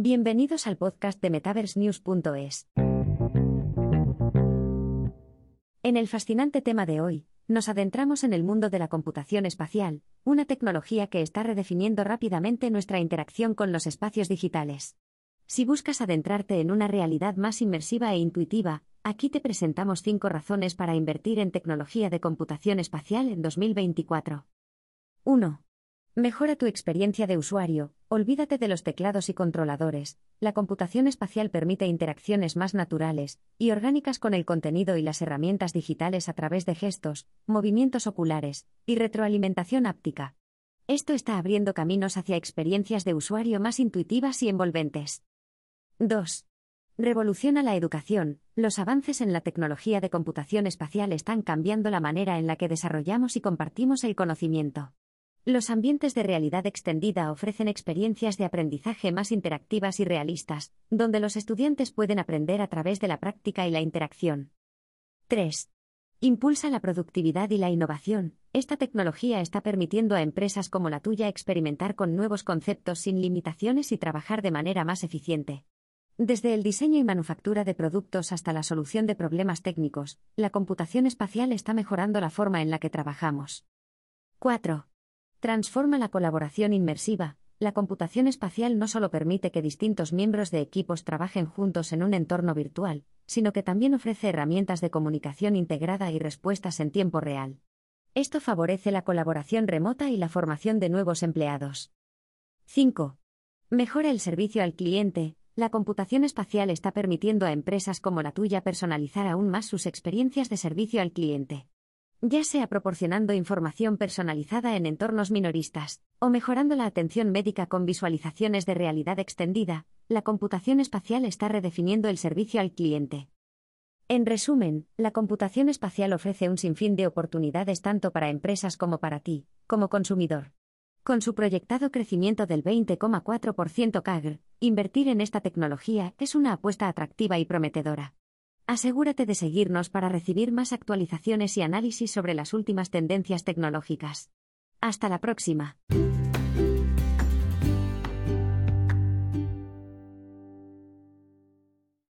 Bienvenidos al podcast de MetaverseNews.es. En el fascinante tema de hoy, nos adentramos en el mundo de la computación espacial, una tecnología que está redefiniendo rápidamente nuestra interacción con los espacios digitales. Si buscas adentrarte en una realidad más inmersiva e intuitiva, aquí te presentamos cinco razones para invertir en tecnología de computación espacial en 2024. 1. Mejora tu experiencia de usuario, olvídate de los teclados y controladores. La computación espacial permite interacciones más naturales y orgánicas con el contenido y las herramientas digitales a través de gestos, movimientos oculares y retroalimentación áptica. Esto está abriendo caminos hacia experiencias de usuario más intuitivas y envolventes. 2. Revoluciona la educación. Los avances en la tecnología de computación espacial están cambiando la manera en la que desarrollamos y compartimos el conocimiento. Los ambientes de realidad extendida ofrecen experiencias de aprendizaje más interactivas y realistas, donde los estudiantes pueden aprender a través de la práctica y la interacción. 3. Impulsa la productividad y la innovación. Esta tecnología está permitiendo a empresas como la tuya experimentar con nuevos conceptos sin limitaciones y trabajar de manera más eficiente. Desde el diseño y manufactura de productos hasta la solución de problemas técnicos, la computación espacial está mejorando la forma en la que trabajamos. 4. Transforma la colaboración inmersiva. La computación espacial no solo permite que distintos miembros de equipos trabajen juntos en un entorno virtual, sino que también ofrece herramientas de comunicación integrada y respuestas en tiempo real. Esto favorece la colaboración remota y la formación de nuevos empleados. 5. Mejora el servicio al cliente. La computación espacial está permitiendo a empresas como la tuya personalizar aún más sus experiencias de servicio al cliente ya sea proporcionando información personalizada en entornos minoristas, o mejorando la atención médica con visualizaciones de realidad extendida, la computación espacial está redefiniendo el servicio al cliente. En resumen, la computación espacial ofrece un sinfín de oportunidades tanto para empresas como para ti, como consumidor. Con su proyectado crecimiento del 20,4% CAGR, invertir en esta tecnología es una apuesta atractiva y prometedora. Asegúrate de seguirnos para recibir más actualizaciones y análisis sobre las últimas tendencias tecnológicas. Hasta la próxima.